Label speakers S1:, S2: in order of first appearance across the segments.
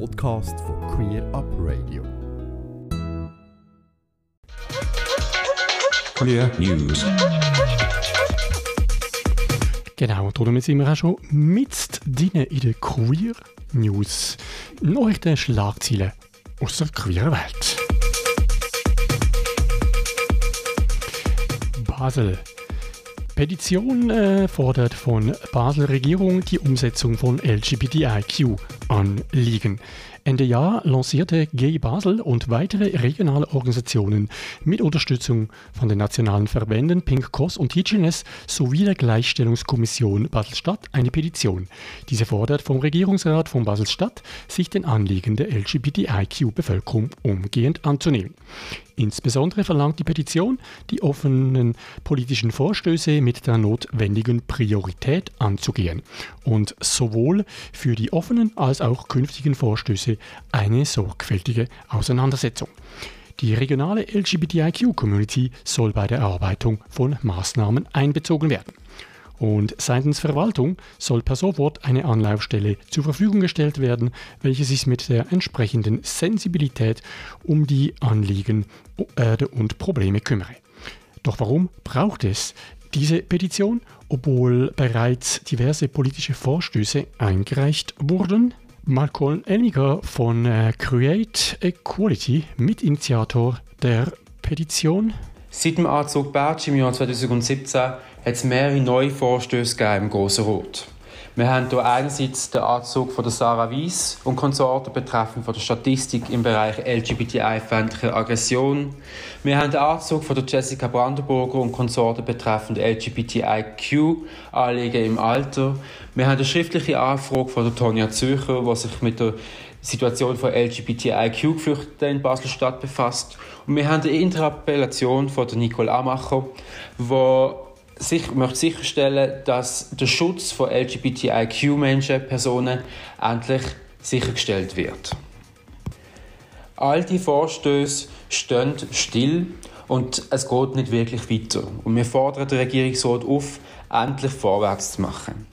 S1: Podcast von Queer Up Radio.
S2: Queer News.
S3: Genau, und damit sind wir auch schon mit drinnen in der Queer News. Neueste Schlagzeilen aus der queeren Welt. Basel. Petition äh, fordert von Basel Regierung die Umsetzung von LGBTIQ-Anliegen. Ende Jahr lancierte Gay Basel und weitere regionale Organisationen mit Unterstützung von den nationalen Verbänden Pink Cross und Teachiness sowie der Gleichstellungskommission Basel-Stadt eine Petition. Diese fordert vom Regierungsrat von Basel-Stadt, sich den Anliegen der LGBTIQ-Bevölkerung umgehend anzunehmen. Insbesondere verlangt die Petition, die offenen politischen Vorstöße mit der notwendigen Priorität anzugehen und sowohl für die offenen als auch künftigen Vorstöße eine sorgfältige Auseinandersetzung. Die regionale LGBTIQ-Community soll bei der Erarbeitung von Maßnahmen einbezogen werden. Und seitens Verwaltung soll per sofort eine Anlaufstelle zur Verfügung gestellt werden, welche sich mit der entsprechenden Sensibilität um die Anliegen äh, und Probleme kümmere. Doch warum braucht es diese Petition, obwohl bereits diverse politische Vorstöße eingereicht wurden? Malcolm Elmiger von äh, Create Equality, Mitinitiator der Petition.
S4: Seit dem Anzug Bertsch im Jahr 2017 hat es mehrere neue Vorstöße im Grossen Rot. Wir haben hier einerseits den Anzug von der Sarah Weiss und Konsorten betreffend von der Statistik im Bereich LGBTI-feindliche Aggression. Wir haben den Anzug von der Jessica Brandenburger und Konsorten betreffend LGBTIQ-Anliegen im Alter. Wir haben eine schriftliche Anfrage von der Tonja Zürcher, die sich mit der Situation von LGBTIQ-Geflüchteten in Basel-Stadt befasst. Und wir haben eine Interpellation von der Nicole Amacher, die sich, möchte sicherstellen, dass der Schutz von LGBTIQ-Menschen, Personen, endlich sichergestellt wird. All die Vorstöße stehen still und es geht nicht wirklich weiter. Und wir fordern den Regierungsrat auf, endlich vorwärts zu machen.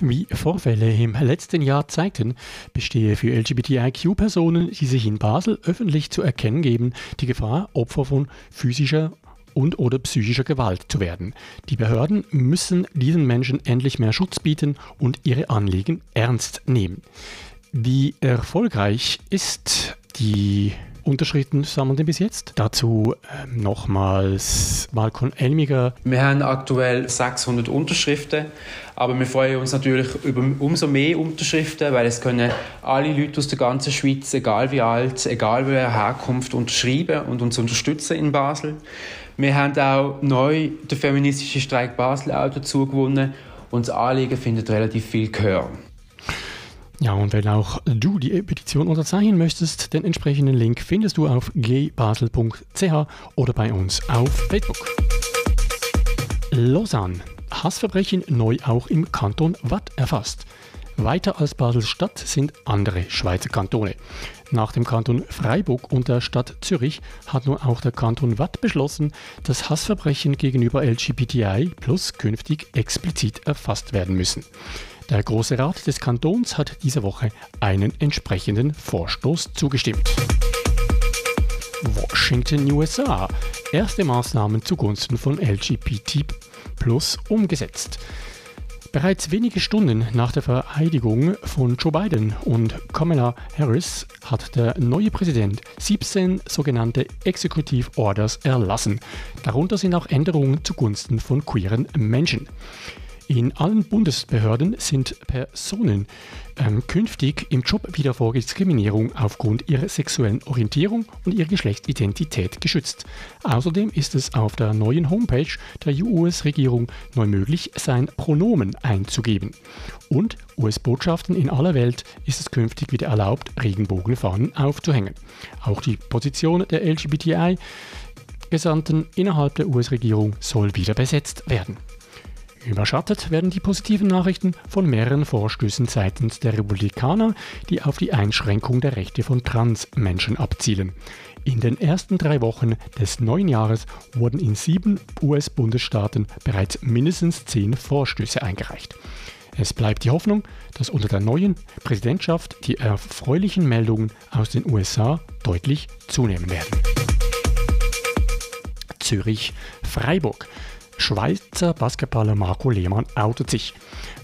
S3: Wie Vorfälle im letzten Jahr zeigten, bestehe für LGBTIQ-Personen, die sich in Basel öffentlich zu erkennen geben, die Gefahr, Opfer von physischer und oder psychischer Gewalt zu werden. Die Behörden müssen diesen Menschen endlich mehr Schutz bieten und ihre Anliegen ernst nehmen. Wie erfolgreich ist die Unterschriften sammeln denn bis jetzt? Dazu äh, nochmals Malcolm Elmiger.
S4: Wir haben aktuell 600 Unterschriften, aber wir freuen uns natürlich über umso mehr Unterschriften, weil es können alle Leute aus der ganzen Schweiz, egal wie alt, egal welcher Herkunft, unterschreiben und uns unterstützen in Basel. Wir haben auch neu den feministischen Streik Basel auch dazu gewonnen und das Anliegen findet relativ viel Gehör.
S3: Ja, und wenn auch du die Petition unterzeichnen möchtest, den entsprechenden Link findest du auf gbasel.ch oder bei uns auf Facebook. Lausanne. Hassverbrechen neu auch im Kanton Watt erfasst. Weiter als Basel-Stadt sind andere Schweizer Kantone. Nach dem Kanton Freiburg und der Stadt Zürich hat nun auch der Kanton Watt beschlossen, dass Hassverbrechen gegenüber LGBTI plus künftig explizit erfasst werden müssen. Der Große Rat des Kantons hat diese Woche einen entsprechenden Vorstoß zugestimmt. Washington, USA. Erste Maßnahmen zugunsten von LGBT plus umgesetzt. Bereits wenige Stunden nach der Vereidigung von Joe Biden und Kamala Harris hat der neue Präsident 17 sogenannte Executive Orders erlassen. Darunter sind auch Änderungen zugunsten von queeren Menschen. In allen Bundesbehörden sind Personen ähm, künftig im Job wieder vor Diskriminierung aufgrund ihrer sexuellen Orientierung und ihrer Geschlechtsidentität geschützt. Außerdem ist es auf der neuen Homepage der US-Regierung neu möglich, sein Pronomen einzugeben. Und US-Botschaften in aller Welt ist es künftig wieder erlaubt, Regenbogenfahnen aufzuhängen. Auch die Position der LGBTI-Gesandten innerhalb der US-Regierung soll wieder besetzt werden. Überschattet werden die positiven Nachrichten von mehreren Vorstößen seitens der Republikaner, die auf die Einschränkung der Rechte von Transmenschen abzielen. In den ersten drei Wochen des neuen Jahres wurden in sieben US-Bundesstaaten bereits mindestens zehn Vorstöße eingereicht. Es bleibt die Hoffnung, dass unter der neuen Präsidentschaft die erfreulichen Meldungen aus den USA deutlich zunehmen werden. Zürich-Freiburg. Schweizer Basketballer Marco Lehmann outet sich.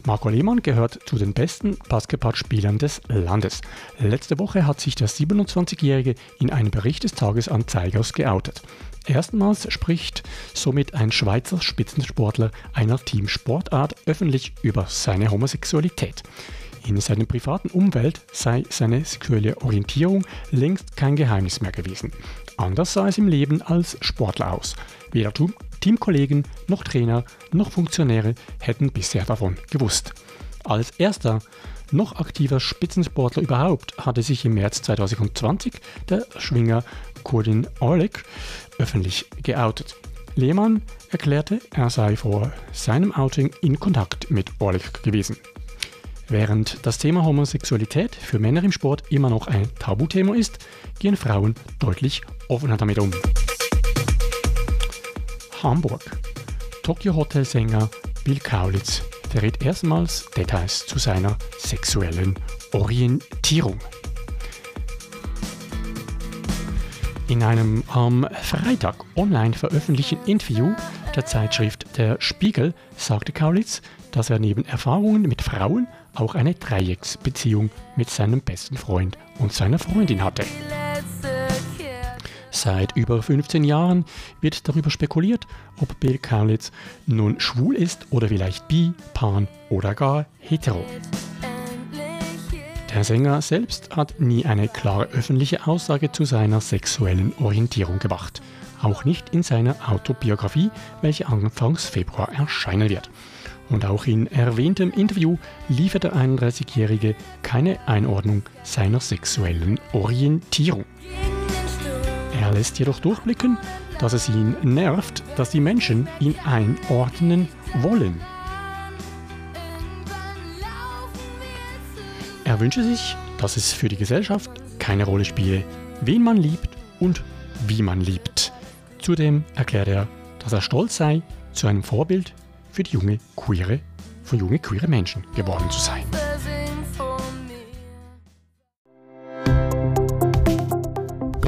S3: Marco Lehmann gehört zu den besten Basketballspielern des Landes. Letzte Woche hat sich der 27-Jährige in einem Bericht des Tagesanzeigers geoutet. Erstmals spricht somit ein Schweizer Spitzensportler einer Teamsportart öffentlich über seine Homosexualität. In seiner privaten Umwelt sei seine sexuelle Orientierung längst kein Geheimnis mehr gewesen. Anders sah es im Leben als Sportler aus. Weder Teamkollegen noch Trainer noch Funktionäre hätten bisher davon gewusst. Als erster noch aktiver Spitzensportler überhaupt hatte sich im März 2020 der Schwinger Kurdin Orlik öffentlich geoutet. Lehmann erklärte, er sei vor seinem Outing in Kontakt mit Orlik gewesen. Während das Thema Homosexualität für Männer im Sport immer noch ein Tabuthema ist, gehen Frauen deutlich offener damit um. Hamburg. Tokyo Hotel Sänger Bill Kaulitz verrät erstmals Details zu seiner sexuellen Orientierung. In einem am Freitag online veröffentlichten Interview der Zeitschrift Der Spiegel sagte Kaulitz, dass er neben Erfahrungen mit Frauen auch eine Dreiecksbeziehung mit seinem besten Freund und seiner Freundin hatte. Seit über 15 Jahren wird darüber spekuliert, ob Bill Kaulitz nun schwul ist oder vielleicht bi, pan oder gar hetero. Der Sänger selbst hat nie eine klare öffentliche Aussage zu seiner sexuellen Orientierung gemacht. Auch nicht in seiner Autobiografie, welche Anfangs Februar erscheinen wird. Und auch in erwähntem Interview liefert der 31-Jährige keine Einordnung seiner sexuellen Orientierung. Er lässt jedoch durchblicken, dass es ihn nervt, dass die Menschen ihn einordnen wollen. Er wünsche sich, dass es für die Gesellschaft keine Rolle spiele, wen man liebt und wie man liebt. Zudem erklärt er, dass er stolz sei, zu einem Vorbild für die junge queere, für junge queere Menschen geworden zu sein.